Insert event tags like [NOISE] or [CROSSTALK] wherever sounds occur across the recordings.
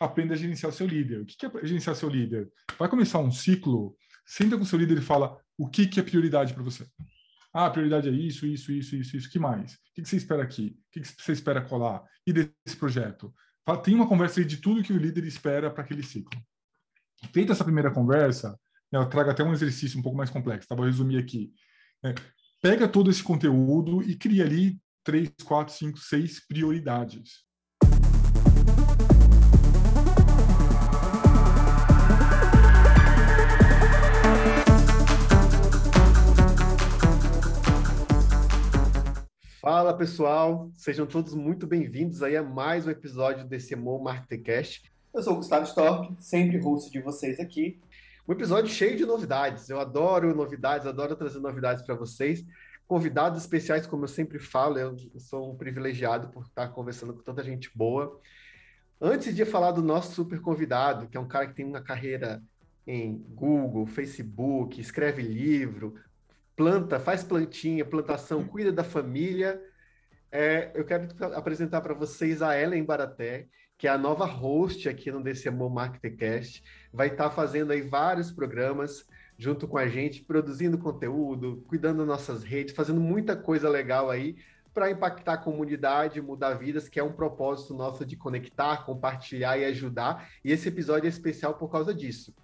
aprenda a gerenciar seu líder. O que é gerenciar seu líder? Vai começar um ciclo, senta com seu líder e fala o que, que é prioridade para você. Ah, a prioridade é isso, isso, isso, isso, isso. que mais? O que, você espera aqui? O que, você espera colar? E desse projeto? Tem uma conversa aí de tudo que o líder espera para aquele ciclo. Feita essa primeira conversa, né, eu trago até um exercício um pouco mais complexo, tá? Vou resumir aqui. É, pega todo esse conteúdo e cria ali três, quatro, cinco, seis prioridades. Fala pessoal, sejam todos muito bem-vindos aí a mais um episódio desse Emo Marketcast. Eu sou o Gustavo Stork, sempre host de vocês aqui. Um episódio cheio de novidades. Eu adoro novidades, adoro trazer novidades para vocês. Convidados especiais, como eu sempre falo, eu sou um privilegiado por estar conversando com tanta gente boa. Antes de falar do nosso super convidado, que é um cara que tem uma carreira em Google, Facebook, escreve livro, planta, faz plantinha, plantação, cuida da família. É, eu quero apresentar para vocês a Ellen Baraté, que é a nova host aqui no DCMO Marketcast. Vai estar tá fazendo aí vários programas junto com a gente, produzindo conteúdo, cuidando das nossas redes, fazendo muita coisa legal aí para impactar a comunidade, mudar vidas, que é um propósito nosso de conectar, compartilhar e ajudar. E esse episódio é especial por causa disso.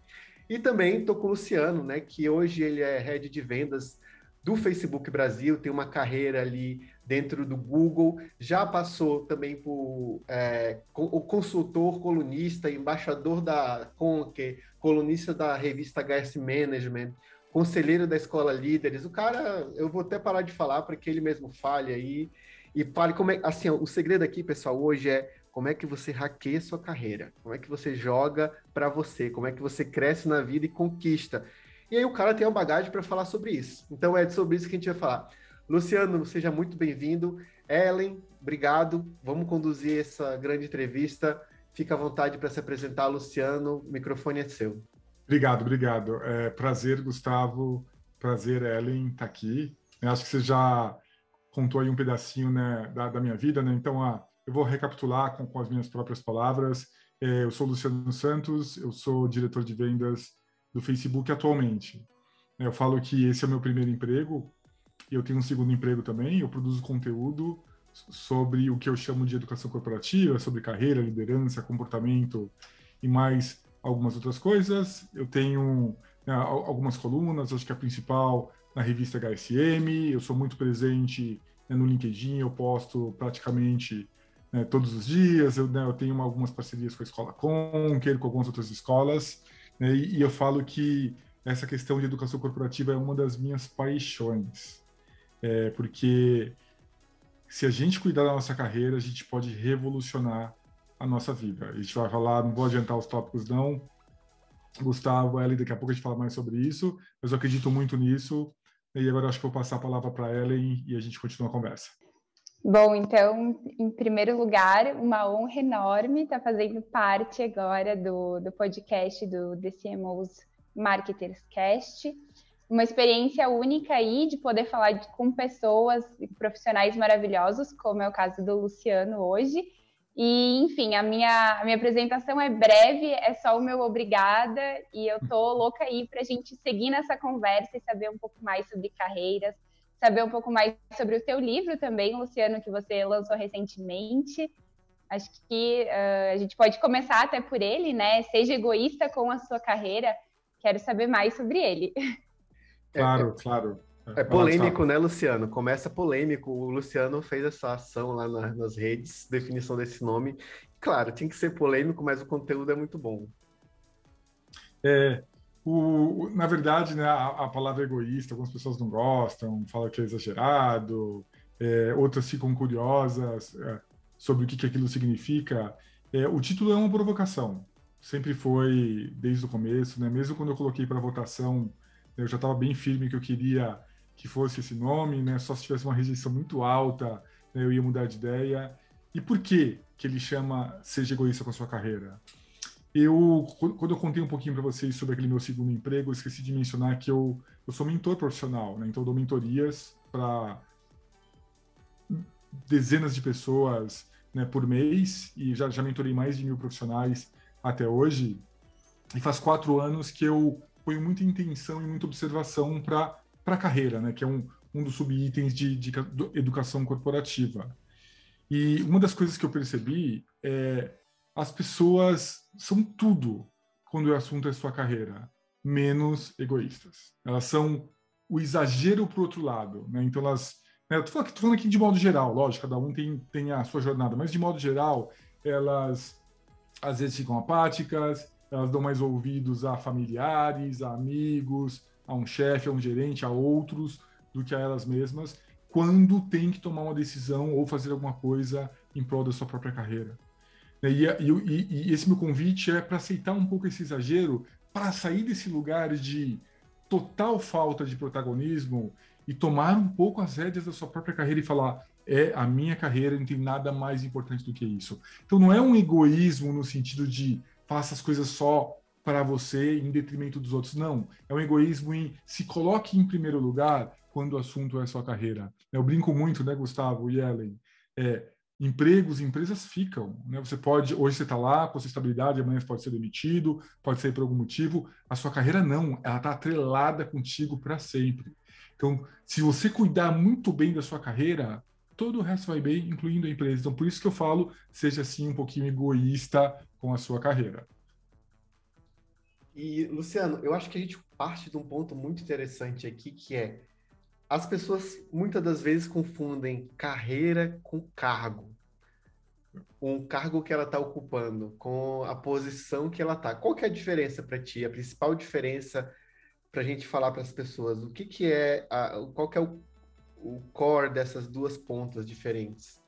E também estou com o Luciano, né, que hoje ele é head de vendas do Facebook Brasil, tem uma carreira ali dentro do Google, já passou também por é, o consultor, colunista, embaixador da Conquer, colunista da revista HS Management, conselheiro da Escola Líderes. O cara, eu vou até parar de falar para que ele mesmo fale aí e fale como é. Assim, o segredo aqui, pessoal, hoje é como é que você hackeia sua carreira, como é que você joga para você, como é que você cresce na vida e conquista. E aí o cara tem uma bagagem para falar sobre isso. Então é sobre isso que a gente vai falar. Luciano, seja muito bem-vindo. Ellen, obrigado. Vamos conduzir essa grande entrevista. Fica à vontade para se apresentar, Luciano. O microfone é seu. Obrigado, obrigado. É, prazer, Gustavo. Prazer, Ellen, estar tá aqui. Eu acho que você já contou aí um pedacinho né, da, da minha vida, né? Então, ah, eu vou recapitular com, com as minhas próprias palavras. É, eu sou Luciano Santos, eu sou diretor de vendas do Facebook atualmente. Eu falo que esse é o meu primeiro emprego, e eu tenho um segundo emprego também, eu produzo conteúdo sobre o que eu chamo de educação corporativa, sobre carreira, liderança, comportamento e mais algumas outras coisas. Eu tenho né, algumas colunas, acho que a principal na revista HSM, eu sou muito presente né, no LinkedIn, eu posto praticamente né, todos os dias, eu, né, eu tenho algumas parcerias com a Escola Conquer, com algumas outras escolas, né? E, e eu falo que essa questão de educação corporativa é uma das minhas paixões, é, porque se a gente cuidar da nossa carreira, a gente pode revolucionar a nossa vida. A gente vai falar, não vou adiantar os tópicos não, Gustavo, Ellen, daqui a pouco a gente fala mais sobre isso, mas eu acredito muito nisso, e agora acho que vou passar a palavra para Ellen e a gente continua a conversa. Bom, então, em primeiro lugar, uma honra enorme estar fazendo parte agora do, do podcast do DCMO's Marketers Cast. Uma experiência única aí de poder falar de, com pessoas, profissionais maravilhosos, como é o caso do Luciano hoje. E, enfim, a minha, a minha apresentação é breve, é só o meu obrigada, e eu tô louca aí para a gente seguir nessa conversa e saber um pouco mais sobre carreiras, saber um pouco mais sobre o teu livro também, Luciano, que você lançou recentemente. Acho que uh, a gente pode começar até por ele, né? Seja egoísta com a sua carreira. Quero saber mais sobre ele. [LAUGHS] Claro, é, claro. É polêmico, né, Luciano? Começa polêmico. O Luciano fez essa ação lá na, nas redes, definição desse nome. Claro, tinha que ser polêmico, mas o conteúdo é muito bom. É, o, na verdade, né, a, a, palavra egoísta, algumas pessoas não gostam, falam que é exagerado, é, outras ficam curiosas é, sobre o que, que aquilo significa. É, o título é uma provocação, sempre foi desde o começo, né? mesmo quando eu coloquei para votação, eu já estava bem firme que eu queria que fosse esse nome, né? só se tivesse uma rejeição muito alta, né, eu ia mudar de ideia. E por que, que ele chama Seja Egoísta com a Sua Carreira? Eu, quando eu contei um pouquinho para vocês sobre aquele meu segundo emprego, esqueci de mencionar que eu, eu sou mentor profissional, né? Então, dou mentorias para dezenas de pessoas né, por mês e já, já mentorei mais de mil profissionais até hoje, e faz quatro anos que eu ponho muita intenção e muita observação para a carreira, né? Que é um, um dos subitens de, de educação corporativa. E uma das coisas que eu percebi é as pessoas são tudo quando o assunto é sua carreira, menos egoístas. Elas são o exagero para o outro lado, né? Então elas, né, falando, falando aqui de modo geral, lógico, cada um tem, tem a sua jornada, mas de modo geral, elas às vezes ficam apáticas, elas dão mais ouvidos a familiares, a amigos, a um chefe, a um gerente, a outros, do que a elas mesmas, quando tem que tomar uma decisão ou fazer alguma coisa em prol da sua própria carreira. E, e, e esse meu convite é para aceitar um pouco esse exagero, para sair desse lugar de total falta de protagonismo e tomar um pouco as rédeas da sua própria carreira e falar: é a minha carreira, não tem nada mais importante do que isso. Então não é um egoísmo no sentido de faça as coisas só para você em detrimento dos outros. Não, é um egoísmo em se coloque em primeiro lugar quando o assunto é sua carreira. Eu brinco muito, né, Gustavo e Ellen? É, empregos, empresas ficam. Né? Você pode, hoje você está lá com a sua estabilidade, amanhã você pode ser demitido, pode sair por algum motivo. A sua carreira não, ela está atrelada contigo para sempre. Então, se você cuidar muito bem da sua carreira, todo o resto vai bem, incluindo a empresa. Então, por isso que eu falo, seja assim um pouquinho egoísta com a sua carreira. E, Luciano, eu acho que a gente parte de um ponto muito interessante aqui, que é as pessoas muitas das vezes confundem carreira com cargo. Um cargo que ela está ocupando, com a posição que ela está. Qual que é a diferença para ti? A principal diferença para a gente falar para as pessoas? O que, que é, a, qual que é o, o core dessas duas pontas diferentes?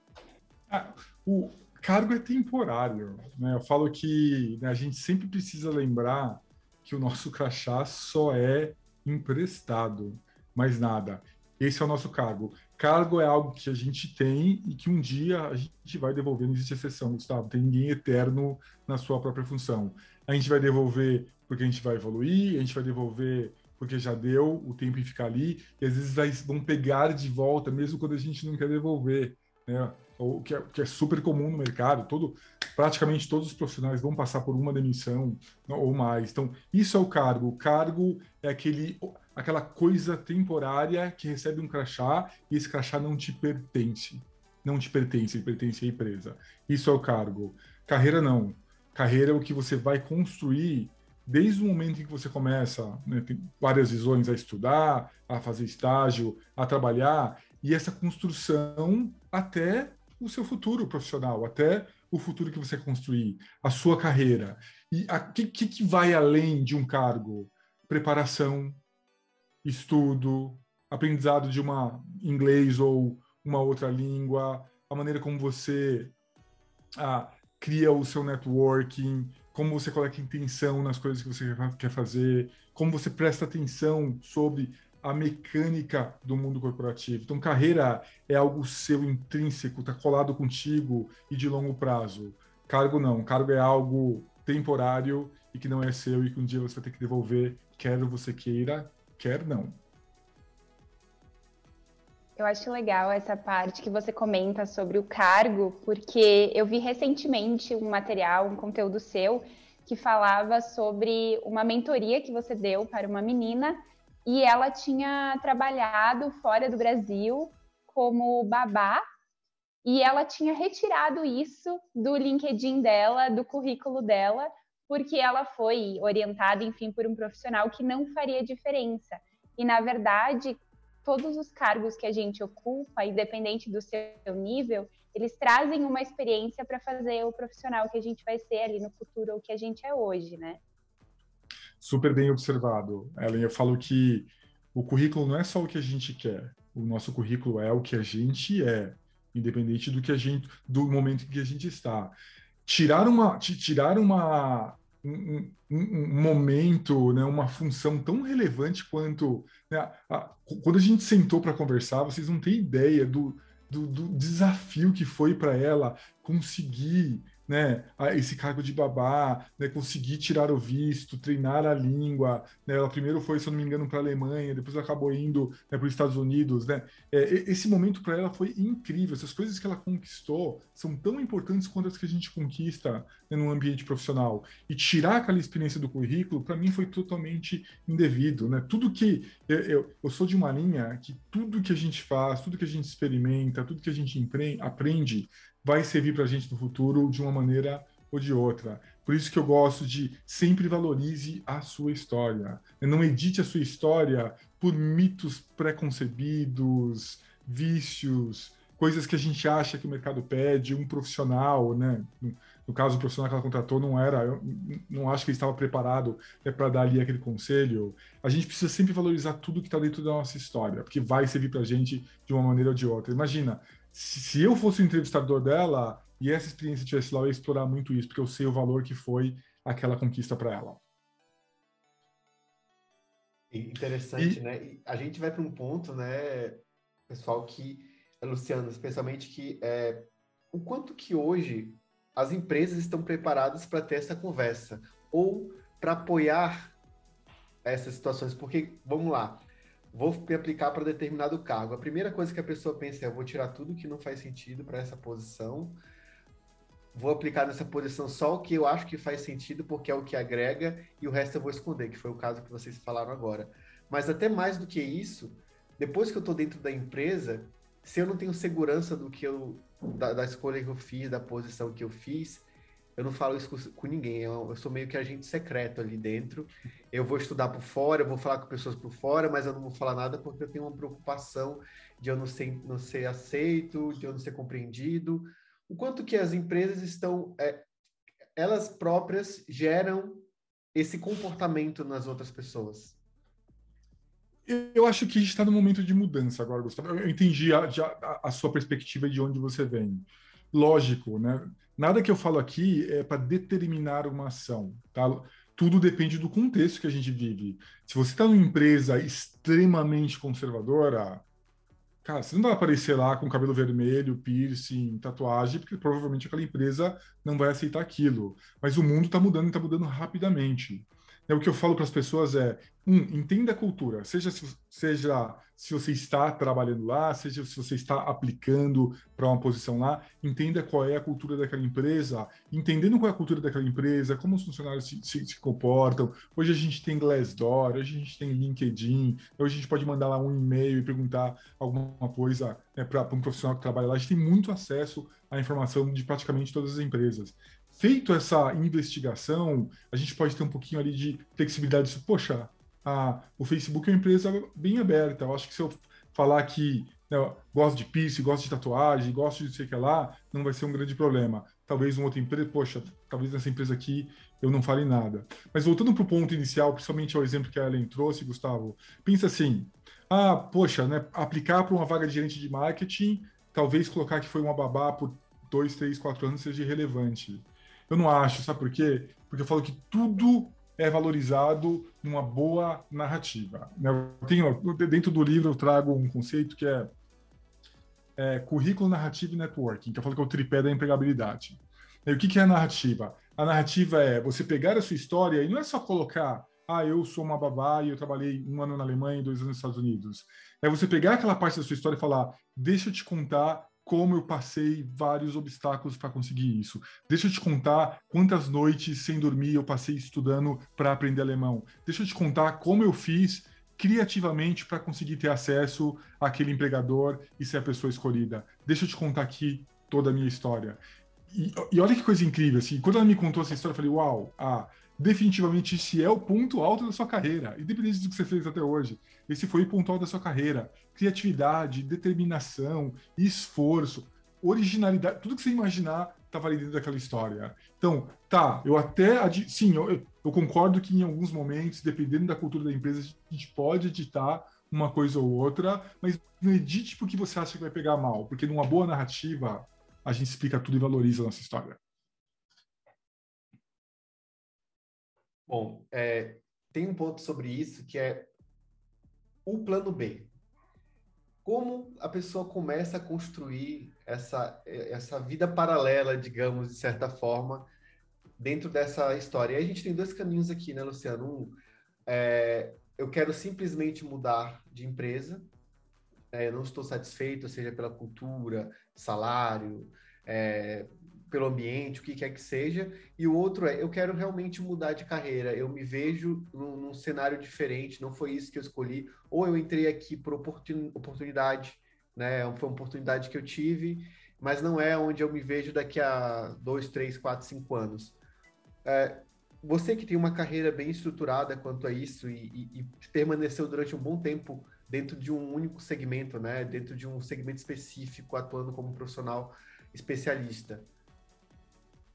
Ah, o, cargo é temporário. Né? Eu falo que né, a gente sempre precisa lembrar que o nosso crachá só é emprestado, mais nada. Esse é o nosso cargo. Cargo é algo que a gente tem e que um dia a gente vai devolver, não existe exceção, Gustavo. Tem ninguém eterno na sua própria função. A gente vai devolver porque a gente vai evoluir, a gente vai devolver porque já deu o tempo em ficar ali, e às vezes vão pegar de volta, mesmo quando a gente não quer devolver. Né? O que é, que é super comum no mercado, todo, praticamente todos os profissionais vão passar por uma demissão ou mais. Então, isso é o cargo. O cargo é aquele, aquela coisa temporária que recebe um crachá e esse crachá não te pertence. Não te pertence, ele pertence à empresa. Isso é o cargo. Carreira não. Carreira é o que você vai construir desde o momento em que você começa, né, tem várias visões a estudar, a fazer estágio, a trabalhar, e essa construção até o seu futuro profissional, até o futuro que você construir, a sua carreira. E o que, que vai além de um cargo? Preparação, estudo, aprendizado de uma inglês ou uma outra língua, a maneira como você ah, cria o seu networking, como você coloca intenção nas coisas que você quer fazer, como você presta atenção sobre a mecânica do mundo corporativo. Então, carreira é algo seu intrínseco, está colado contigo e de longo prazo. Cargo não. Cargo é algo temporário e que não é seu e que um dia você vai ter que devolver, quer você queira, quer não. Eu acho legal essa parte que você comenta sobre o cargo, porque eu vi recentemente um material, um conteúdo seu, que falava sobre uma mentoria que você deu para uma menina e ela tinha trabalhado fora do Brasil como babá e ela tinha retirado isso do LinkedIn dela, do currículo dela, porque ela foi orientada, enfim, por um profissional que não faria diferença. E na verdade, todos os cargos que a gente ocupa, independente do seu nível, eles trazem uma experiência para fazer o profissional que a gente vai ser ali no futuro ou que a gente é hoje, né? Super bem observado, Ellen. Eu falo que o currículo não é só o que a gente quer. O nosso currículo é o que a gente é, independente do que a gente, do momento em que a gente está. Tirar uma, tirar uma, um, um, um momento, né, uma função tão relevante quanto né, a, quando a gente sentou para conversar, vocês não têm ideia do, do, do desafio que foi para ela conseguir né, esse cargo de babá, né, conseguir tirar o visto, treinar a língua. Né, ela primeiro foi, se eu não me engano, para a Alemanha, depois acabou indo né, para os Estados Unidos. Né, é, esse momento para ela foi incrível. Essas coisas que ela conquistou são tão importantes quanto as que a gente conquista né, no ambiente profissional. E tirar aquela experiência do currículo, para mim, foi totalmente indevido. Né? Tudo que. Eu, eu, eu sou de uma linha que tudo que a gente faz, tudo que a gente experimenta, tudo que a gente aprende, vai servir para a gente no futuro de uma maneira ou de outra. Por isso que eu gosto de sempre valorize a sua história. Não edite a sua história por mitos preconcebidos, vícios, coisas que a gente acha que o mercado pede, um profissional, né? No caso, o profissional que ela contratou não era, eu não acho que ele estava preparado né, para dar ali aquele conselho. A gente precisa sempre valorizar tudo que está dentro da nossa história, porque vai servir para a gente de uma maneira ou de outra. Imagina, se, eu fosse o entrevistador dela e essa experiência tivesse lá, eu ia explorar muito isso, porque eu sei o valor que foi aquela conquista para ela. Interessante, e... né? E a gente vai para um ponto, né, pessoal, que, Luciano, especialmente que é, o quanto que hoje as empresas estão preparadas para ter essa conversa ou para apoiar essas situações, porque, vamos lá, vou me aplicar para determinado cargo. A primeira coisa que a pessoa pensa é: vou tirar tudo que não faz sentido para essa posição, vou aplicar nessa posição só o que eu acho que faz sentido, porque é o que agrega, e o resto eu vou esconder, que foi o caso que vocês falaram agora. Mas até mais do que isso, depois que eu estou dentro da empresa, se eu não tenho segurança do que eu da, da escolha que eu fiz, da posição que eu fiz, eu não falo isso com, com ninguém. Eu, eu, sou meio que agente secreto ali dentro. Eu vou estudar por fora, eu vou falar com pessoas por fora, mas eu não vou falar nada porque eu tenho uma preocupação de eu não ser, não ser aceito, de eu não ser compreendido. O quanto que as empresas estão, é, elas próprias geram esse comportamento nas outras pessoas. Eu acho que a gente está num momento de mudança agora, Gustavo. Eu entendi a, a, a sua perspectiva de onde você vem lógico, né? Nada que eu falo aqui é para determinar uma ação, tá? Tudo depende do contexto que a gente vive. Se você está numa empresa extremamente conservadora, cara, você não vai aparecer lá com cabelo vermelho, piercing, tatuagem, porque provavelmente aquela empresa não vai aceitar aquilo. Mas o mundo está mudando e está mudando rapidamente. É, o que eu falo para as pessoas é, um, entenda a cultura, seja se, seja se você está trabalhando lá, seja se você está aplicando para uma posição lá, entenda qual é a cultura daquela empresa, entendendo qual é a cultura daquela empresa, como os funcionários se, se, se comportam. Hoje a gente tem Glassdoor, hoje a gente tem LinkedIn, hoje a gente pode mandar lá um e-mail e perguntar alguma coisa né, para um profissional que trabalha lá. A gente tem muito acesso à informação de praticamente todas as empresas feito essa investigação, a gente pode ter um pouquinho ali de flexibilidade. Poxa, a, o Facebook é uma empresa bem aberta. Eu acho que se eu falar que né, gosto de piercing, gosto de tatuagem, gosto de sei que lá, não vai ser um grande problema. Talvez uma outra empresa, poxa, talvez nessa empresa aqui eu não fale nada. Mas voltando para o ponto inicial, principalmente ao exemplo que a Ellen trouxe, Gustavo, pensa assim, ah, poxa, né, aplicar para uma vaga de gerente de marketing, talvez colocar que foi uma babá por dois, três, quatro anos seja irrelevante. Eu não acho, sabe por quê? Porque eu falo que tudo é valorizado numa boa narrativa. Né? Eu tenho, dentro do livro eu trago um conceito que é, é currículo, narrativa e networking, que eu falo que é o tripé da empregabilidade. E o que, que é a narrativa? A narrativa é você pegar a sua história e não é só colocar ah, eu sou uma babá e eu trabalhei um ano na Alemanha e dois anos nos Estados Unidos. É você pegar aquela parte da sua história e falar, deixa eu te contar como eu passei vários obstáculos para conseguir isso. Deixa eu te contar quantas noites sem dormir eu passei estudando para aprender alemão. Deixa eu te contar como eu fiz criativamente para conseguir ter acesso àquele empregador e ser a pessoa escolhida. Deixa eu te contar aqui toda a minha história. E, e olha que coisa incrível, assim, quando ela me contou essa história, eu falei, uau, ah, definitivamente esse é o ponto alto da sua carreira, independente do que você fez até hoje. Esse foi o ponto alto da sua carreira. Criatividade, determinação, esforço, originalidade, tudo que você imaginar estava ali dentro daquela história. Então, tá, eu até. Sim, eu, eu concordo que em alguns momentos, dependendo da cultura da empresa, a gente pode editar uma coisa ou outra, mas não edite porque você acha que vai pegar mal, porque numa boa narrativa a gente explica tudo e valoriza a nossa história. Bom, é, tem um ponto sobre isso que é o plano B. como a pessoa começa a construir essa, essa vida paralela, digamos, de certa forma, dentro dessa história. E a gente tem dois caminhos aqui, né, Luciano? Um, é, eu quero simplesmente mudar de empresa, é, eu não estou satisfeito, seja pela cultura, salário, é, pelo ambiente, o que quer que seja. E o outro é, eu quero realmente mudar de carreira, eu me vejo num, num cenário diferente, não foi isso que eu escolhi, ou eu entrei aqui por oportunidade, né? Foi uma oportunidade que eu tive, mas não é onde eu me vejo daqui a dois, três, quatro, cinco anos. É, você que tem uma carreira bem estruturada quanto a isso e, e, e, permaneceu durante um bom tempo dentro de um único segmento, né? Dentro de um segmento específico, atuando como profissional especialista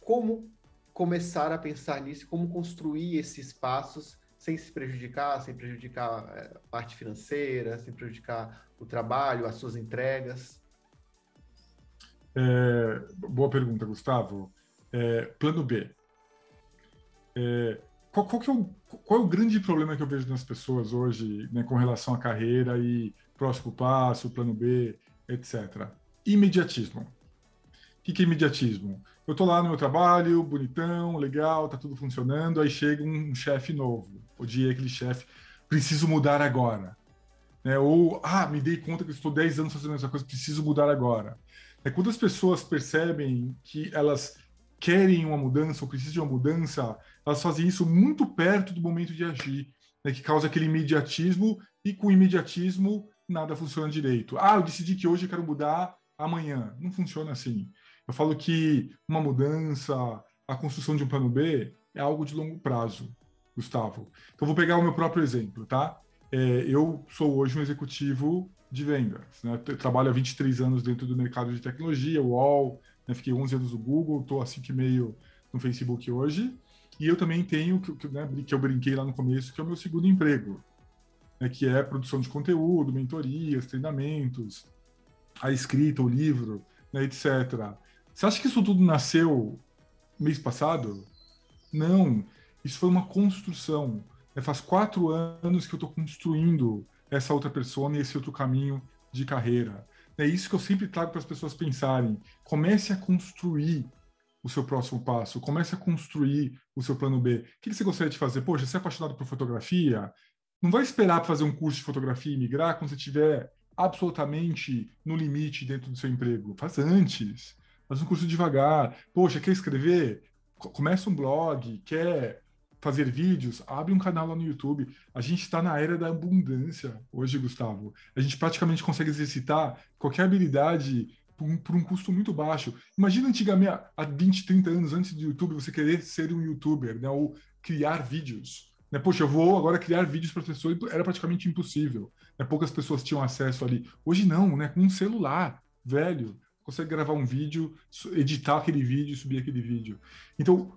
como começar a pensar nisso, como construir esses passos sem se prejudicar, sem prejudicar é, a parte financeira, sem prejudicar o trabalho, as suas entregas? É, boa pergunta, Gustavo. É, plano B. É, qual, qual, é o, qual, é o, grande problema que eu vejo nas pessoas hoje né, com relação à carreira e próximo passo, plano B, etc? Imediatismo. O que, que é imediatismo? Eu tô lá no meu trabalho, bonitão, legal, tá tudo funcionando, aí chega um chefe novo, odiei aquele chefe, preciso mudar agora. Né? Ou, ah, me dei conta que estou 10 anos fazendo essa coisa, preciso mudar agora. É quando as pessoas percebem que elas querem uma mudança ou precisam de uma mudança, elas fazem isso muito perto do momento de agir, né? que causa aquele imediatismo, e com o imediatismo nada funciona direito. Ah, eu decidi que hoje eu quero mudar amanhã. Não funciona assim. Eu falo que uma mudança, a construção de um plano B é algo de longo prazo, Gustavo. Então, vou pegar o meu próprio exemplo, tá? É, eu sou hoje um executivo de vendas. Né? Eu trabalho há 23 anos dentro do mercado de tecnologia, UOL, né? fiquei 11 anos no Google, estou que meio no Facebook hoje. E eu também tenho, que, né, que eu brinquei lá no começo, que é o meu segundo emprego, né, que é produção de conteúdo, mentorias, treinamentos, a escrita, o livro, né, etc. Você acha que isso tudo nasceu mês passado? Não. Isso foi uma construção. É, faz quatro anos que eu estou construindo essa outra pessoa e esse outro caminho de carreira. É isso que eu sempre trago para as pessoas pensarem. Comece a construir o seu próximo passo, comece a construir o seu plano B. O que você gostaria de fazer? Poxa, você é apaixonado por fotografia? Não vai esperar para fazer um curso de fotografia e migrar quando você estiver absolutamente no limite dentro do seu emprego. Faz antes faz um curso devagar. Poxa, quer escrever? Começa um blog, quer fazer vídeos? Abre um canal lá no YouTube. A gente está na era da abundância hoje, Gustavo. A gente praticamente consegue exercitar qualquer habilidade por um, por um, custo muito baixo. Imagina antigamente, há 20, 30 anos antes do YouTube, você querer ser um youtuber, né? Ou criar vídeos. Né? Poxa, eu vou agora criar vídeos para pessoas, era praticamente impossível. Né? Poucas pessoas tinham acesso ali. Hoje não, né? Com um celular velho, consegue gravar um vídeo, editar aquele vídeo, subir aquele vídeo. Então,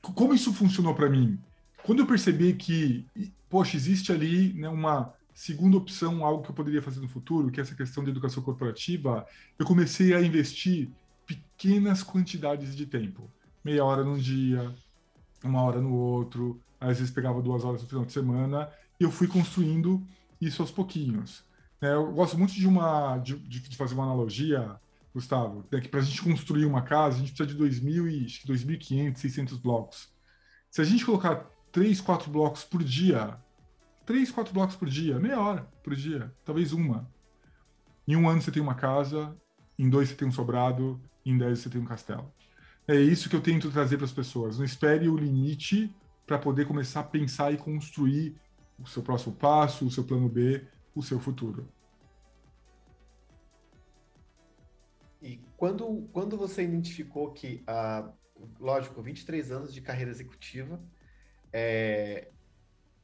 como isso funcionou para mim? Quando eu percebi que, poxa, existe ali né, uma segunda opção, algo que eu poderia fazer no futuro, que é essa questão de educação corporativa, eu comecei a investir pequenas quantidades de tempo. Meia hora num dia, uma hora no outro, às vezes pegava duas horas no final de semana, e eu fui construindo isso aos pouquinhos. É, eu gosto muito de uma de, de fazer uma analogia Gustavo, é que para a gente construir uma casa, a gente precisa de 2.000 e 2.500, 600 blocos. Se a gente colocar 3, 4 blocos por dia, 3, 4 blocos por dia, meia hora por dia, talvez uma. Em um ano você tem uma casa, em dois você tem um sobrado, em dez você tem um castelo. É isso que eu tento trazer para as pessoas. Não espere o limite para poder começar a pensar e construir o seu próximo passo, o seu plano B, o seu futuro. E quando, quando você identificou que, ah, lógico, 23 anos de carreira executiva, é,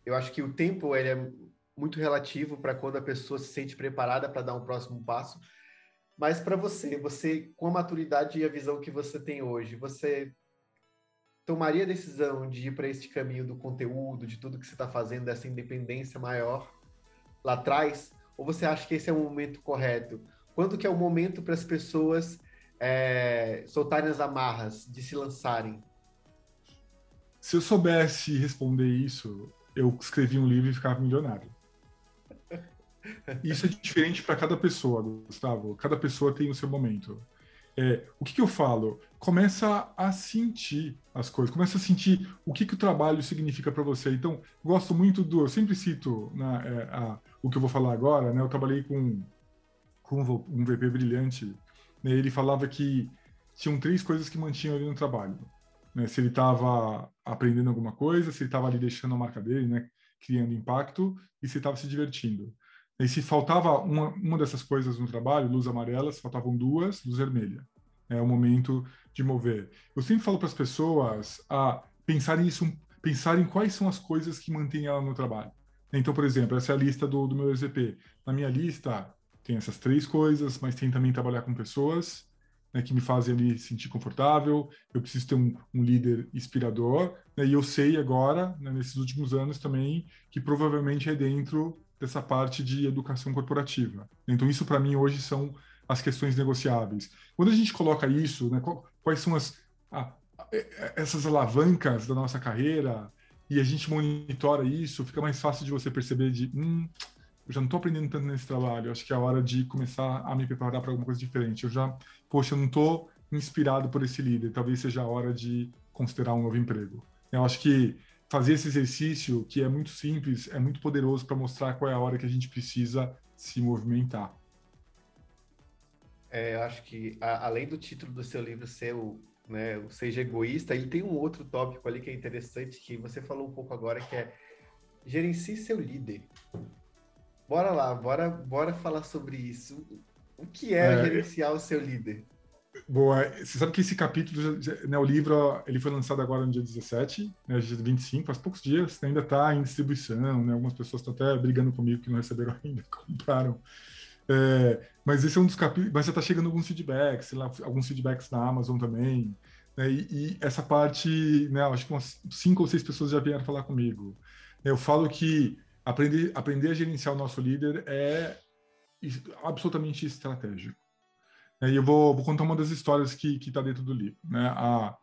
eu acho que o tempo ele é muito relativo para quando a pessoa se sente preparada para dar um próximo passo. Mas para você, você com a maturidade e a visão que você tem hoje, você tomaria a decisão de ir para este caminho do conteúdo, de tudo que você está fazendo, dessa independência maior lá atrás? Ou você acha que esse é o momento correto? Quando que é o momento para as pessoas é, soltarem as amarras, de se lançarem? Se eu soubesse responder isso, eu escrevi um livro e ficava milionário. Isso é diferente para cada pessoa, Gustavo. Cada pessoa tem o seu momento. É, o que, que, eu falo? Começa a sentir as coisas, começa a sentir o que, que o trabalho significa para você. Então, gosto muito do. Eu sempre cito né, é, a, o que eu vou falar agora, né? Eu trabalhei com, com um VP brilhante, né, ele falava que tinham três coisas que mantinham ele no trabalho. Né? Se ele estava aprendendo alguma coisa, se ele estava ali deixando a marca dele, né? criando impacto, e se estava se divertindo. E se faltava uma, uma dessas coisas no trabalho, luz amarela, se faltavam duas, luz vermelha. É o momento de mover. Eu sempre falo para as pessoas a pensarem isso, pensarem quais são as coisas que mantêm ela no trabalho. Então, por exemplo, essa é a lista do, do meu EZP. Na minha lista tem essas três coisas, mas tem também trabalhar com pessoas né, que me fazem ali sentir confortável. Eu preciso ter um, um líder inspirador. Né, e eu sei agora, né, nesses últimos anos também, que provavelmente é dentro dessa parte de educação corporativa. Então, isso para mim hoje são as questões negociáveis. Quando a gente coloca isso, né, quais são as, a, essas alavancas da nossa carreira e a gente monitora isso, fica mais fácil de você perceber de, hum, eu já não estou aprendendo tanto nesse trabalho, acho que é a hora de começar a me preparar para alguma coisa diferente. Eu já, poxa, eu não estou inspirado por esse líder, talvez seja a hora de considerar um novo emprego. Eu acho que fazer esse exercício, que é muito simples, é muito poderoso para mostrar qual é a hora que a gente precisa se movimentar. É, eu acho que, a, além do título do seu livro ser o, né, o Seja Egoísta, ele tem um outro tópico ali que é interessante, que você falou um pouco agora, que é gerencie seu líder. Bora lá, bora, bora falar sobre isso. O que é, é gerenciar o seu líder? Boa. Você sabe que esse capítulo, né, o livro, ele foi lançado agora no dia 17, né, dia 25, faz poucos dias, ainda está em distribuição, né, algumas pessoas estão até brigando comigo que não receberam [LAUGHS] ainda, compraram. É, mas esse é um dos capítulos, mas já está chegando alguns feedbacks, lá, alguns feedbacks na Amazon também, né, e, e, essa parte, né, acho que umas cinco ou seis pessoas já vieram falar comigo. Eu falo que aprender, aprender a gerenciar o nosso líder é absolutamente estratégico. E eu vou, vou, contar uma das histórias que está dentro do livro. Né? A,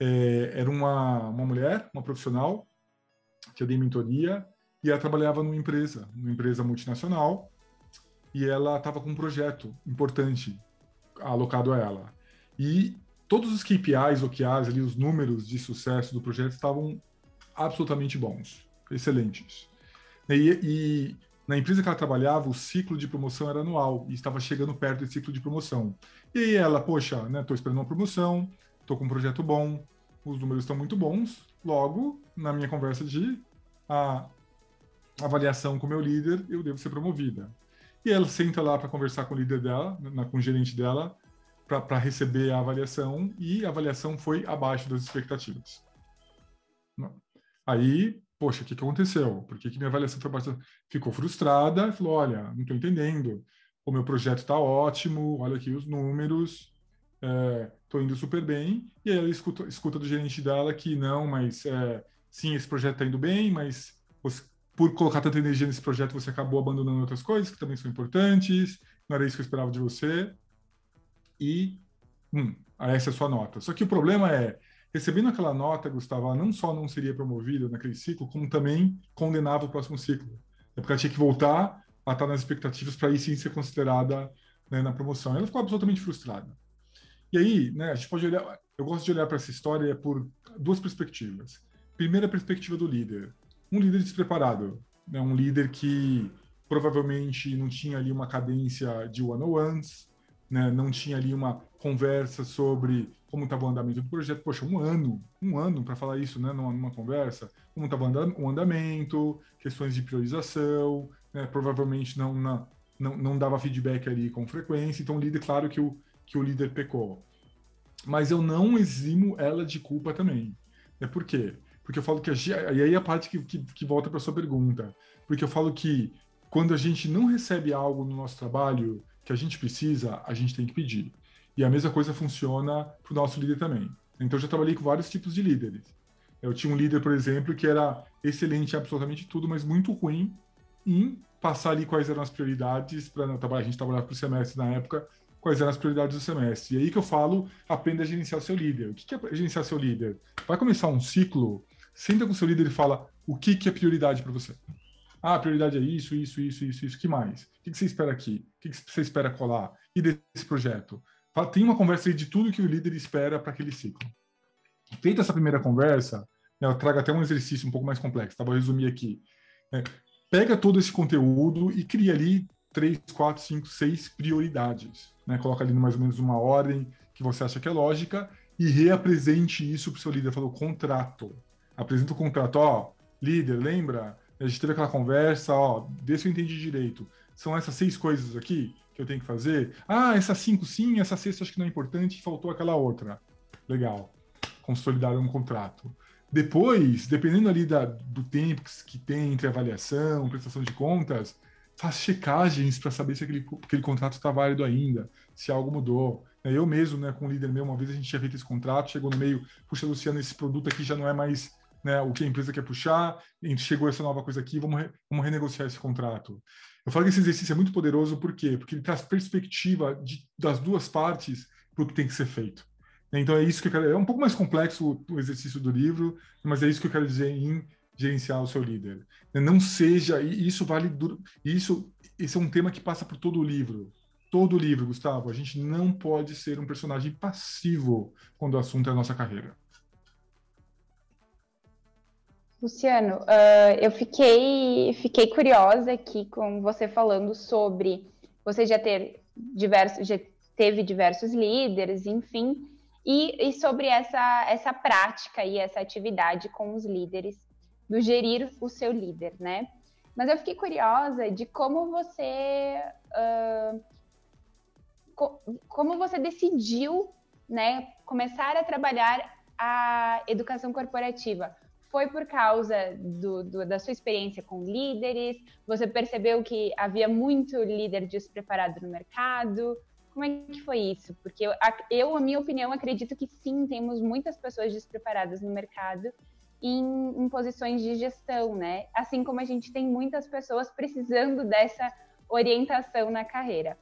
é, era uma, uma mulher, uma profissional, que eu dei mentoria, e ela trabalhava numa empresa, numa empresa multinacional, e ela estava com um projeto importante alocado a ela. E todos os KPIs, OKRs, ali, os números de sucesso do projeto estavam absolutamente bons, excelentes. E, e na empresa que ela trabalhava, o ciclo de promoção era anual e estava chegando perto desse ciclo de promoção. E aí ela, poxa, né, estou esperando uma promoção, estou com um projeto bom, os números estão muito bons, logo, na minha conversa de a avaliação com o meu líder, eu devo ser promovida. E ela senta lá para conversar com o líder dela, na, com o gerente dela, para receber a avaliação, e a avaliação foi abaixo das expectativas. Aí poxa, o que, que aconteceu? Por que, que minha avaliação foi bastante... Ficou frustrada, falou, olha, não estou entendendo, o meu projeto está ótimo, olha aqui os números, estou é, indo super bem, e aí ela escuta, escuta do gerente dela que não, mas é, sim, esse projeto está indo bem, mas você, por colocar tanta energia nesse projeto, você acabou abandonando outras coisas que também são importantes, não era isso que eu esperava de você, e hum, essa é a sua nota. Só que o problema é, recebendo aquela nota, Gustavo, não só não seria promovida naquele ciclo, como também condenava o próximo ciclo. É porque ela tinha que voltar a estar nas expectativas para aí sim ser considerada né, na promoção. Ela ficou absolutamente frustrada. E aí, né, a gente pode olhar, eu gosto de olhar para essa história por duas perspectivas. Primeira perspectiva do líder. Um líder despreparado, né, um líder que provavelmente não tinha ali uma cadência de one-on-ones, né, não tinha ali uma conversa sobre como estava o andamento do projeto. Poxa, um ano, um ano para falar isso, né, numa, numa conversa, como estava o andamento, questões de priorização, né, provavelmente não, não, não, não dava feedback ali com frequência, então líder, claro que o, que o líder pecou. Mas eu não eximo ela de culpa também. É por quê? Porque eu falo que a, e aí a parte que, que, que volta para sua pergunta, porque eu falo que quando a gente não recebe algo no nosso trabalho que a gente precisa, a gente tem que pedir. E a mesma coisa funciona para o nosso líder também. Então, eu já trabalhei com vários tipos de líderes. Eu tinha um líder, por exemplo, que era excelente em absolutamente tudo, mas muito ruim em passar ali quais eram as prioridades para trabalhar. A gente trabalhava para o semestre na época, quais eram as prioridades do semestre. E aí que eu falo, aprenda a gerenciar seu líder. O que é gerenciar seu líder? Vai começar um ciclo, senta com seu líder e fala o que, que é prioridade para você. Ah, a prioridade é isso, isso, isso, isso, isso. que mais? O que você espera aqui? O que você espera colar? E desse projeto? Tem uma conversa aí de tudo que o líder espera para aquele ciclo. Feita essa primeira conversa, né, eu trago até um exercício um pouco mais complexo, tá? Vou resumir aqui. É, pega todo esse conteúdo e cria ali três, quatro, cinco, seis prioridades. Né? Coloca ali mais ou menos uma ordem que você acha que é lógica e reapresente isso para o seu líder. Falou contrato. Apresenta o contrato. Ó, líder, lembra? A gente teve aquela conversa, ó, vê se eu entendi direito. São essas seis coisas aqui que eu tenho que fazer? Ah, essas cinco sim, essa sexta acho que não é importante, faltou aquela outra. Legal. Consolidar um contrato. Depois, dependendo ali da, do tempo que tem entre avaliação, prestação de contas, faz checagens para saber se aquele, aquele contrato está válido ainda, se algo mudou. Eu mesmo, né, com o líder meu, uma vez a gente tinha feito esse contrato, chegou no meio, puxa, Luciano, esse produto aqui já não é mais né, o que a empresa quer puxar, chegou essa nova coisa aqui, vamos, re, vamos renegociar esse contrato. Eu falo que esse exercício é muito poderoso, por quê? Porque ele traz perspectiva de, das duas partes para o que tem que ser feito. Então é isso que eu quero. É um pouco mais complexo o exercício do livro, mas é isso que eu quero dizer em gerenciar o seu líder. Não seja, e isso vale, isso, esse é um tema que passa por todo o livro. Todo o livro, Gustavo. A gente não pode ser um personagem passivo quando o assunto é a nossa carreira. Luciano, uh, eu fiquei, fiquei curiosa aqui com você falando sobre você já ter diversos, já teve diversos líderes, enfim, e, e sobre essa, essa prática e essa atividade com os líderes, do gerir o seu líder, né? Mas eu fiquei curiosa de como você uh, co como você decidiu, né, começar a trabalhar a educação corporativa foi por causa do, do, da sua experiência com líderes? Você percebeu que havia muito líder despreparado no mercado? Como é que foi isso? Porque eu, eu, a minha opinião, acredito que sim, temos muitas pessoas despreparadas no mercado em, em posições de gestão, né? Assim como a gente tem muitas pessoas precisando dessa orientação na carreira.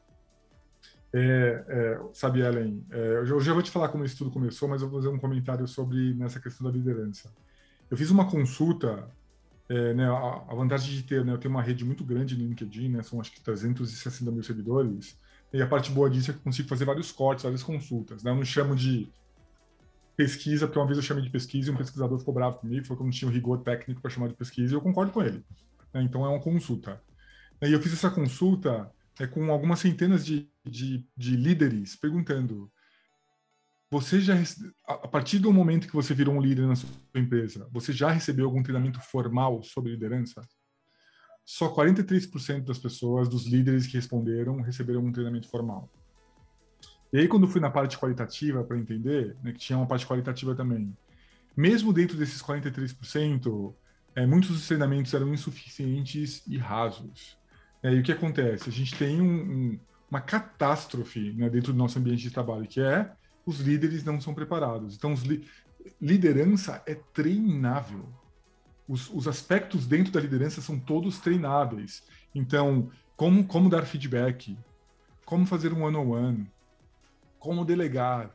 É, é, sabe, Ellen, é, eu já vou te falar como isso tudo começou, mas eu vou fazer um comentário sobre nessa questão da liderança. Eu fiz uma consulta, é, né, a, a, vantagem de ter, né, eu tenho uma rede muito grande no LinkedIn, né, são acho que 360 mil seguidores, e a parte boa disso é que eu consigo fazer vários cortes, várias consultas. Né, eu não chamo de pesquisa, porque uma vez eu chamei de pesquisa e um pesquisador ficou bravo comigo, falou que eu não tinha o rigor técnico para chamar de pesquisa, e eu concordo com ele. Né, então é uma consulta. E eu fiz essa consulta é, com algumas centenas de, de, de líderes perguntando você já, a partir do momento que você virou um líder na sua empresa, você já recebeu algum treinamento formal sobre liderança? Só 43% das pessoas, dos líderes que responderam, receberam um treinamento formal. E aí, quando fui na parte qualitativa para entender, né, que tinha uma parte qualitativa também, mesmo dentro desses 43%, é, muitos dos treinamentos eram insuficientes e rasos. É, e o que acontece? A gente tem um, um, uma catástrofe né, dentro do nosso ambiente de trabalho, que é os líderes não são preparados. Então, li liderança é treinável. Os, os, aspectos dentro da liderança são todos treináveis. Então, como, como dar feedback, como fazer um one-on-one, -on -one, como delegar,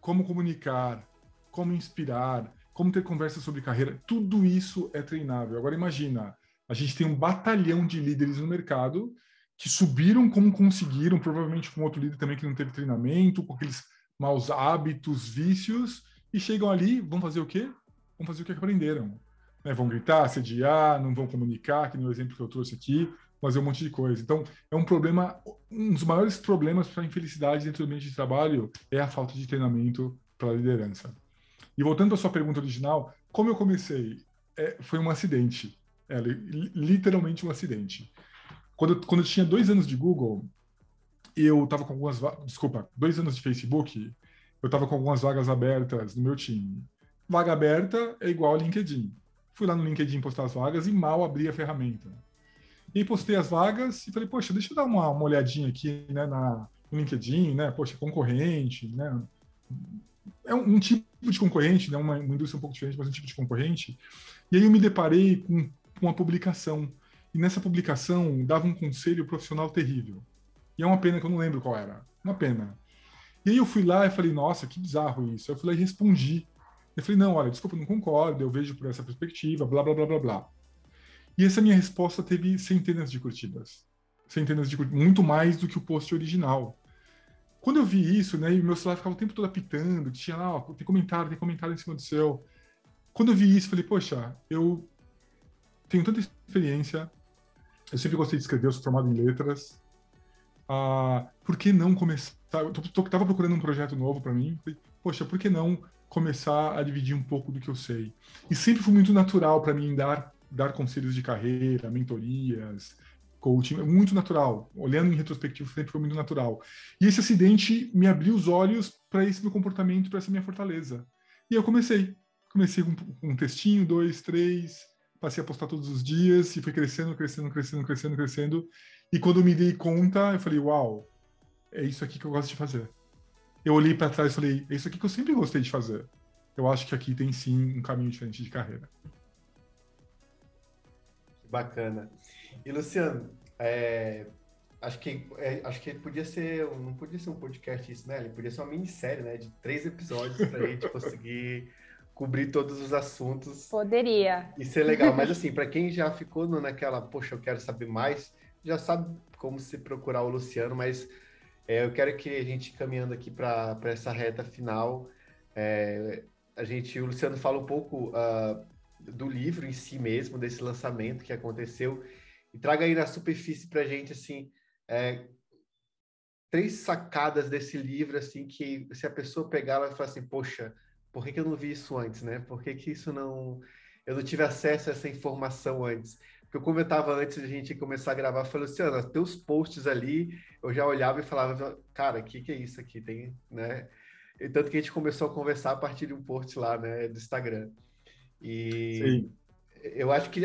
como comunicar, como inspirar, como ter conversas sobre carreira, tudo isso é treinável. Agora imagina, a gente tem um batalhão de líderes no mercado que subiram como conseguiram, provavelmente com outro líder também que não teve treinamento, com aqueles maus hábitos, vícios, e chegam ali, vão fazer o quê? Vão fazer o que aprenderam. Né? Vão gritar, assediar, não vão comunicar, que no exemplo que eu trouxe aqui, fazer um monte de coisa. Então, é um problema, um dos maiores problemas para a infelicidade dentro do ambiente de trabalho é a falta de treinamento para a liderança. E voltando à sua pergunta original, como eu comecei? É, foi um acidente, é, literalmente um acidente. Quando, quando eu tinha dois anos de Google, eu estava com algumas desculpa, dois anos de Facebook, eu estava com algumas vagas abertas no meu time. Vaga aberta é igual LinkedIn. Fui lá no LinkedIn postar as vagas e mal abri a ferramenta. E postei as vagas e falei, poxa, deixa eu dar uma, uma olhadinha aqui né, na, no LinkedIn, né? Poxa, concorrente, né? É um, um tipo de concorrente, né? Uma, uma, indústria um pouco diferente, mas um tipo de concorrente. E aí eu me deparei com, com uma publicação. E nessa publicação dava um conselho profissional terrível. É uma pena que eu não lembro qual era. Uma pena. E aí eu fui lá e falei, nossa, que bizarro isso. Eu fui lá e respondi. Eu falei, não, olha, desculpa, não concordo, eu vejo por essa perspectiva, blá, blá, blá, blá, blá. E essa minha resposta teve centenas de curtidas. Centenas de curtidas, muito mais do que o post original. Quando eu vi isso, né, e meu celular ficava o tempo todo apitando, tinha lá, ó, tem comentário, tem comentário em cima do seu. Quando eu vi isso, falei, poxa, eu tenho tanta experiência, eu sempre gostei de escrever, eu sou formado em letras. Ah, por que não começar? Eu estava procurando um projeto novo para mim. Falei, poxa, por que não começar a dividir um pouco do que eu sei? E sempre foi muito natural para mim dar, dar conselhos de carreira, mentorias, coaching, é muito natural. Olhando em retrospectiva, sempre foi muito natural. E esse acidente me abriu os olhos para esse meu comportamento, para essa minha fortaleza. E eu comecei. Comecei com um textinho, dois, três, passei a postar todos os dias e foi crescendo, crescendo, crescendo, crescendo, crescendo. E quando me dei conta, eu falei, uau, é isso aqui que eu gosto de fazer. Eu olhei para trás e falei, é isso aqui que eu sempre gostei de fazer. Eu acho que aqui tem sim um caminho diferente de carreira. Bacana. E Luciano, é, acho que é, acho que podia ser não podia ser um podcast isso, né? Ele podia ser uma minissérie, né? De três episódios para a gente [LAUGHS] conseguir cobrir todos os assuntos. Poderia. Isso é legal, mas assim, para quem já ficou naquela, poxa, eu quero saber mais, já sabe como se procurar o Luciano, mas é, eu quero que a gente caminhando aqui para essa reta final, é, a gente, o Luciano fala um pouco uh, do livro em si mesmo, desse lançamento que aconteceu, e traga aí na superfície para a gente, assim, é, três sacadas desse livro, assim, que se a pessoa pegar, ela vai falar assim, poxa, por que, que eu não vi isso antes, né? Por que, que isso não... Eu não tive acesso a essa informação antes. Porque eu comentava antes de a gente começar a gravar, eu falei, Luciana, teus posts ali, eu já olhava e falava, cara, o que, que é isso aqui? Tem, né? E tanto que a gente começou a conversar a partir de um post lá, né, do Instagram. E Sim. eu acho que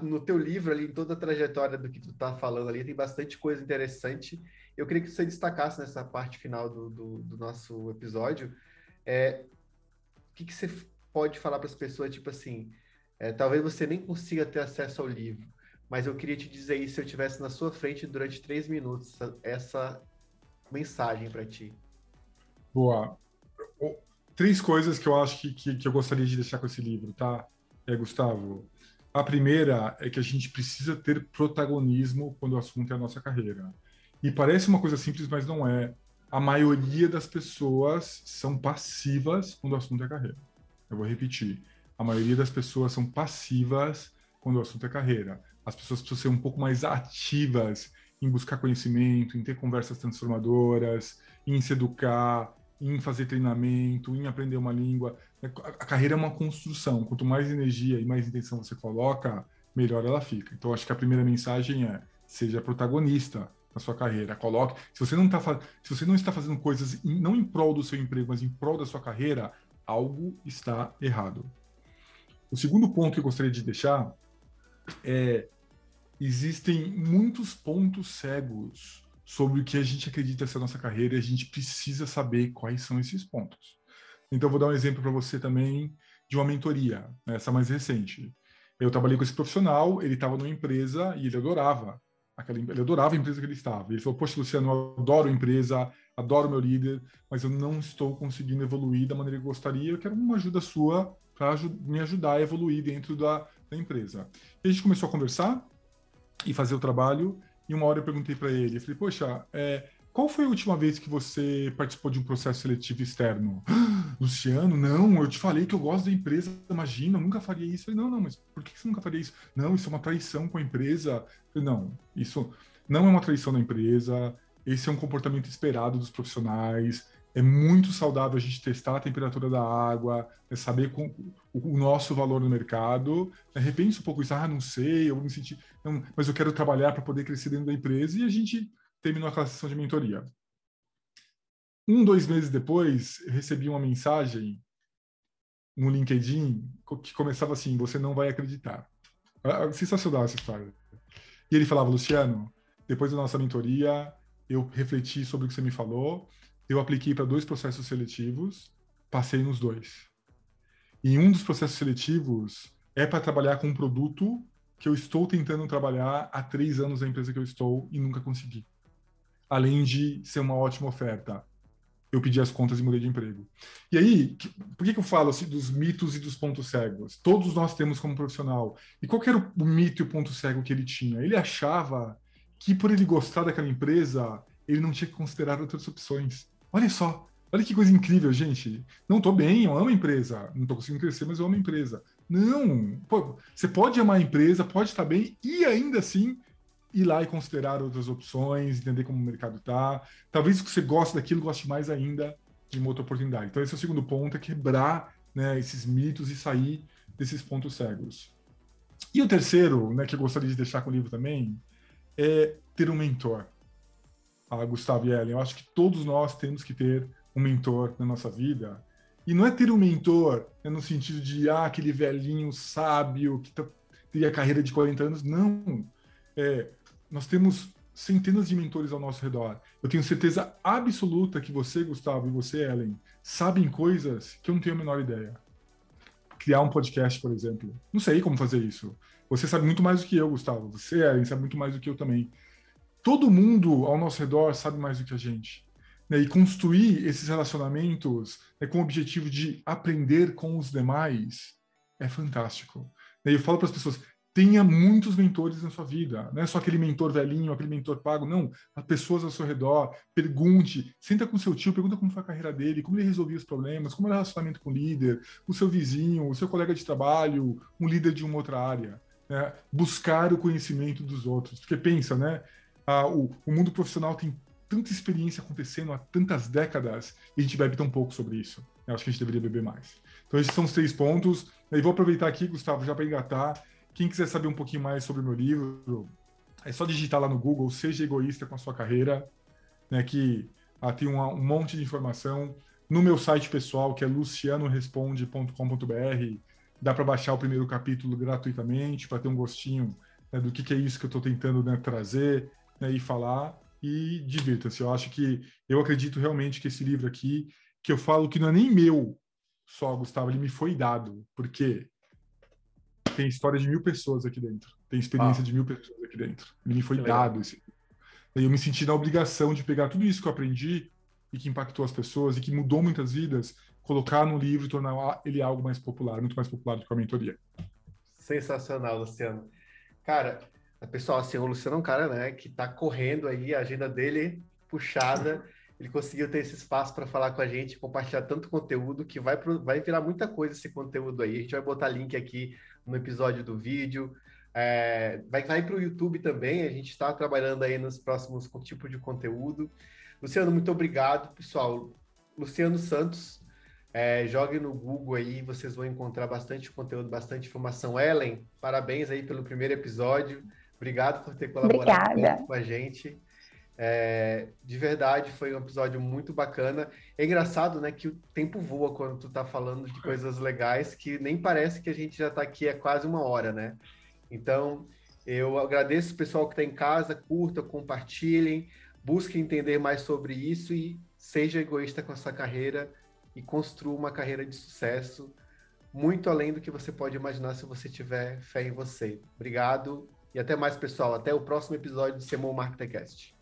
no teu livro ali, em toda a trajetória do que tu tá falando ali, tem bastante coisa interessante. Eu queria que você destacasse nessa parte final do, do, do nosso episódio, é, o que, que você pode falar para as pessoas, tipo assim, é, talvez você nem consiga ter acesso ao livro, mas eu queria te dizer isso se eu tivesse na sua frente durante três minutos, essa, essa mensagem para ti. Boa três coisas que eu acho que, que, que, eu gostaria de deixar com esse livro, tá, é, Gustavo? A primeira é que a gente precisa ter protagonismo quando o assunto é a nossa carreira. E parece uma coisa simples, mas não é. A maioria das pessoas são passivas quando o assunto é carreira. Eu vou repetir. A maioria das pessoas são passivas quando o assunto é carreira. As pessoas precisam ser um pouco mais ativas em buscar conhecimento, em ter conversas transformadoras, em se educar, em fazer treinamento, em aprender uma língua. A carreira é uma construção. Quanto mais energia e mais intenção você coloca, melhor ela fica. Então, acho que a primeira mensagem é: seja protagonista na sua carreira. Coloque. Se você não, tá, se você não está fazendo coisas não em prol do seu emprego, mas em prol da sua carreira, algo está errado. O segundo ponto que eu gostaria de deixar é: existem muitos pontos cegos sobre o que a gente acredita ser a nossa carreira e a gente precisa saber quais são esses pontos. Então, vou dar um exemplo para você também de uma mentoria, né, essa mais recente. Eu trabalhei com esse profissional, ele estava numa empresa e ele adorava aquela, ele adorava a empresa que ele estava. Ele falou: Poxa, Luciano, eu adoro a empresa, adoro meu líder, mas eu não estou conseguindo evoluir da maneira que eu gostaria. Eu quero uma ajuda sua para me ajudar a evoluir dentro da, da empresa. E a gente começou a conversar e fazer o trabalho. E uma hora eu perguntei para ele, eu falei, poxa, é, qual foi a última vez que você participou de um processo seletivo externo? Luciano, não, eu te falei que eu gosto da empresa, imagina, eu nunca faria isso. Eu falei, não, não, mas por que você nunca faria isso? Não, isso é uma traição com a empresa. Falei, não, isso não é uma traição da empresa, esse é um comportamento esperado dos profissionais, é muito saudável a gente testar a temperatura da água, é saber com, o, o, nosso valor no mercado. De repente, um pouco isso, ah, não sei, eu vou me sentir, não, mas eu quero trabalhar para poder crescer dentro da empresa e a gente terminou aquela sessão de mentoria. Um, dois meses depois, eu recebi uma mensagem no LinkedIn que começava assim: Você não vai acreditar. Sensacional essa história. E ele falava: Luciano, depois da nossa mentoria, eu refleti sobre o que você me falou eu apliquei para dois processos seletivos, passei nos dois. E um dos processos seletivos é para trabalhar com um produto que eu estou tentando trabalhar há três anos na empresa que eu estou e nunca consegui. Além de ser uma ótima oferta. Eu pedi as contas e mudei de emprego. E aí, por que, que eu falo assim, dos mitos e dos pontos cegos? Todos nós temos como profissional. E qual era o, o mito e o ponto cego que ele tinha? Ele achava que por ele gostar daquela empresa, ele não tinha que considerar outras opções. Olha só, olha que coisa incrível, gente. Não estou bem, eu amo a empresa. Não estou conseguindo crescer, mas eu amo a empresa. Não, pô, você pode amar a empresa, pode estar bem e ainda assim ir lá e considerar outras opções, entender como o mercado está. Talvez que você goste daquilo, goste mais ainda de uma outra oportunidade. Então, esse é o segundo ponto, é quebrar né, esses mitos e sair desses pontos cegos. E o terceiro, né, que eu gostaria de deixar com o livro também, é ter um mentor. Ah, Gustavo e Ellen, eu acho que todos nós temos que ter um mentor na nossa vida. E não é ter um mentor né, no sentido de, ah, aquele velhinho sábio que tá, teria carreira de 40 anos. Não. É, nós temos centenas de mentores ao nosso redor. Eu tenho certeza absoluta que você, Gustavo, e você, Ellen, sabem coisas que eu não tenho a menor ideia. Criar um podcast, por exemplo. Não sei como fazer isso. Você sabe muito mais do que eu, Gustavo. Você, Ellen, sabe muito mais do que eu também. Todo mundo ao nosso redor sabe mais do que a gente. Né? E construir esses relacionamentos né, com o objetivo de aprender com os demais é fantástico. E eu falo para as pessoas, tenha muitos mentores na sua vida. Não é só aquele mentor velhinho, aquele mentor pago, não. As pessoas ao seu redor, pergunte, senta com seu tio, pergunta como foi a carreira dele, como ele resolvia os problemas, como era o relacionamento com o líder, o seu vizinho, o seu colega de trabalho, um líder de uma outra área. Né? Buscar o conhecimento dos outros. Porque pensa, né? Ah, o, o mundo profissional tem tanta experiência acontecendo há tantas décadas e a gente bebe tão pouco sobre isso. Eu acho que a gente deveria beber mais. Então, esses são os três pontos. E vou aproveitar aqui, Gustavo, já para engatar quem quiser saber um pouquinho mais sobre o meu livro, é só digitar lá no Google Seja Egoísta com a Sua Carreira, né, que ah, tem um, um monte de informação. No meu site pessoal, que é lucianoresponde.com.br, dá para baixar o primeiro capítulo gratuitamente, para ter um gostinho né, do que, que, é isso que eu estou tentando né, trazer né, e falar. E divirta-se. Eu acho que, eu acredito realmente que esse livro aqui, que eu falo que não é nem meu só, Gustavo, ele me foi dado. porque tem história de mil pessoas aqui dentro. Tem experiência ah. de mil pessoas aqui dentro. Me foi que dado esse. E eu me senti na obrigação de pegar tudo isso que eu aprendi e que impactou as pessoas e que mudou muitas vidas, colocar no livro e tornar ele algo mais popular, muito mais popular do que a mentoria. Sensacional, Luciano. Cara, pessoal, assim, o Luciano é um cara, né, que tá correndo aí, a agenda dele puxada. Ele conseguiu ter esse espaço para falar com a gente, compartilhar tanto conteúdo que vai, pro, vai virar muita coisa esse conteúdo aí. A gente vai botar link aqui no episódio do vídeo. É, vai cair para o YouTube também. A gente está trabalhando aí nos próximos tipos de conteúdo. Luciano, muito obrigado, pessoal. Luciano Santos, é, jogue no Google aí, vocês vão encontrar bastante conteúdo, bastante informação. Ellen, parabéns aí pelo primeiro episódio. Obrigado por ter colaborado com a gente. É, de verdade, foi um episódio muito bacana. É engraçado, né, que o tempo voa quando tu tá falando de coisas legais, que nem parece que a gente já tá aqui há quase uma hora, né? Então, eu agradeço o pessoal que está em casa, curta, compartilhem, busquem entender mais sobre isso e seja egoísta com a sua carreira e construa uma carreira de sucesso, muito além do que você pode imaginar se você tiver fé em você. Obrigado e até mais, pessoal. Até o próximo episódio do Semon Marketcast.